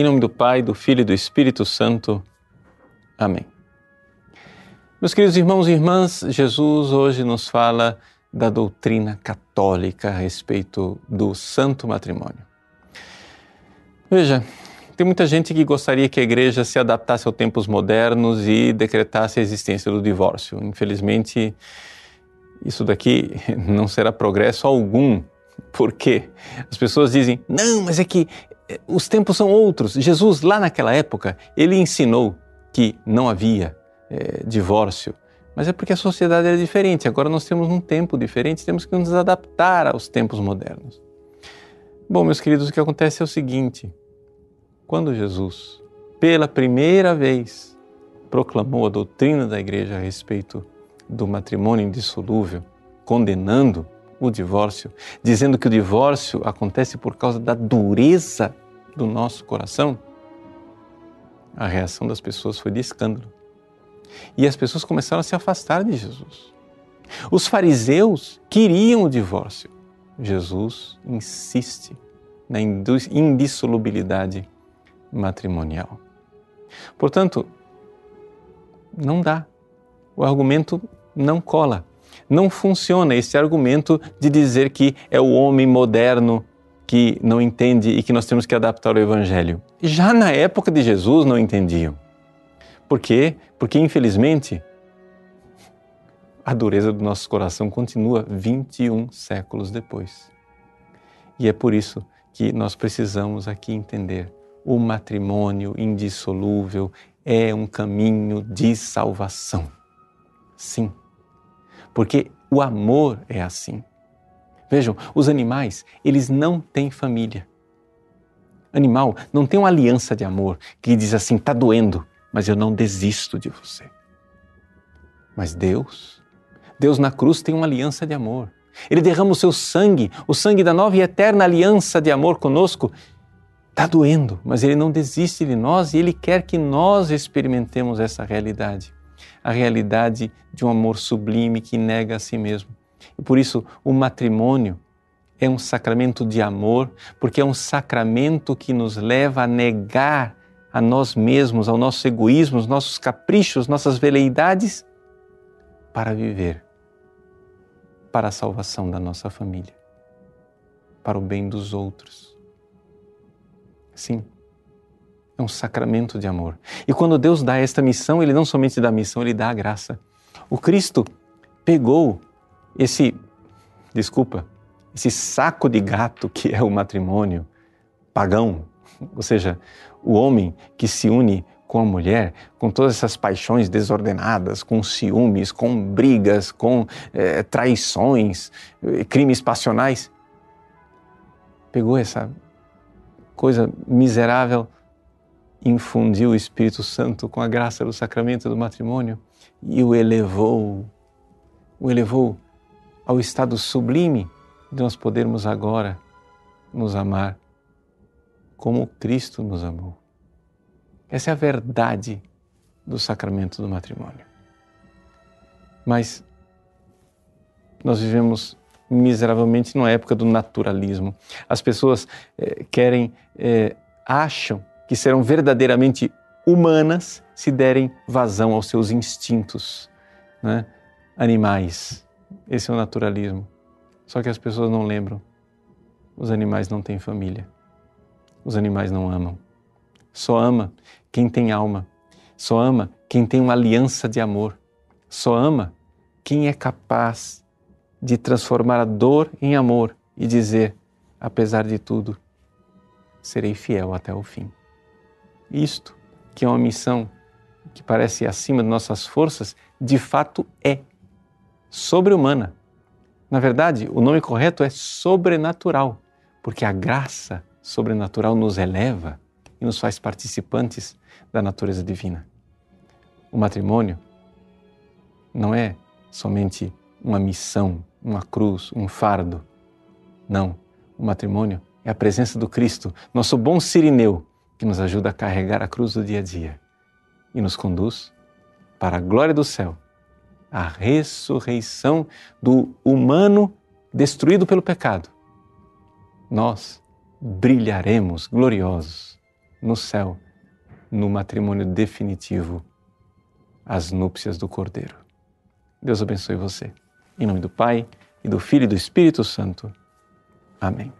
Em nome do Pai, do Filho e do Espírito Santo. Amém. Meus queridos irmãos e irmãs, Jesus hoje nos fala da doutrina católica a respeito do santo matrimônio. Veja, tem muita gente que gostaria que a igreja se adaptasse aos tempos modernos e decretasse a existência do divórcio. Infelizmente, isso daqui não será progresso algum. Por quê? As pessoas dizem: não, mas é que os tempos são outros. Jesus, lá naquela época, ele ensinou que não havia é, divórcio, mas é porque a sociedade era diferente. Agora nós temos um tempo diferente, temos que nos adaptar aos tempos modernos. Bom, meus queridos, o que acontece é o seguinte: quando Jesus, pela primeira vez, proclamou a doutrina da igreja a respeito do matrimônio indissolúvel, condenando o divórcio, dizendo que o divórcio acontece por causa da dureza do nosso coração, a reação das pessoas foi de escândalo. E as pessoas começaram a se afastar de Jesus. Os fariseus queriam o divórcio. Jesus insiste na indissolubilidade matrimonial. Portanto, não dá. O argumento não cola. Não funciona esse argumento de dizer que é o homem moderno que não entende e que nós temos que adaptar o evangelho. Já na época de Jesus não entendiam. Por quê? Porque infelizmente a dureza do nosso coração continua 21 séculos depois. E é por isso que nós precisamos aqui entender: o matrimônio indissolúvel é um caminho de salvação. Sim, porque o amor é assim. Vejam, os animais, eles não têm família. Animal não tem uma aliança de amor que diz assim: está doendo, mas eu não desisto de você. Mas Deus, Deus na cruz tem uma aliança de amor. Ele derrama o seu sangue, o sangue da nova e eterna aliança de amor conosco. Está doendo, mas Ele não desiste de nós e Ele quer que nós experimentemos essa realidade a realidade de um amor sublime que nega a si mesmo. Por isso o matrimônio é um sacramento de amor, porque é um sacramento que nos leva a negar a nós mesmos, ao nosso egoísmo, os nossos caprichos, nossas veleidades, para viver para a salvação da nossa família, para o bem dos outros. Sim é um sacramento de amor. E quando Deus dá esta missão, Ele não somente dá a missão, Ele dá a graça. O Cristo pegou esse, desculpa, esse saco de gato que é o matrimônio pagão, ou seja, o homem que se une com a mulher, com todas essas paixões desordenadas, com ciúmes, com brigas, com é, traições, eh, crimes passionais, pegou essa coisa miserável infundiu o Espírito Santo com a graça do sacramento do matrimônio e o elevou, o elevou ao estado sublime de nós podermos agora nos amar como Cristo nos amou. Essa é a verdade do sacramento do matrimônio. Mas nós vivemos miseravelmente numa época do naturalismo. As pessoas eh, querem, eh, acham que serão verdadeiramente humanas se derem vazão aos seus instintos né? animais. Esse é o naturalismo. Só que as pessoas não lembram. Os animais não têm família. Os animais não amam. Só ama quem tem alma. Só ama quem tem uma aliança de amor. Só ama quem é capaz de transformar a dor em amor e dizer: apesar de tudo, serei fiel até o fim. Isto, que é uma missão que parece acima de nossas forças, de fato é sobre-humana. Na verdade, o nome correto é sobrenatural, porque a graça sobrenatural nos eleva e nos faz participantes da natureza divina. O matrimônio não é somente uma missão, uma cruz, um fardo. Não, o matrimônio é a presença do Cristo, nosso bom sirineu, que nos ajuda a carregar a cruz do dia a dia e nos conduz para a glória do céu, a ressurreição do humano destruído pelo pecado. Nós brilharemos gloriosos no céu, no matrimônio definitivo, as núpcias do Cordeiro. Deus abençoe você. Em nome do Pai, e do Filho e do Espírito Santo. Amém.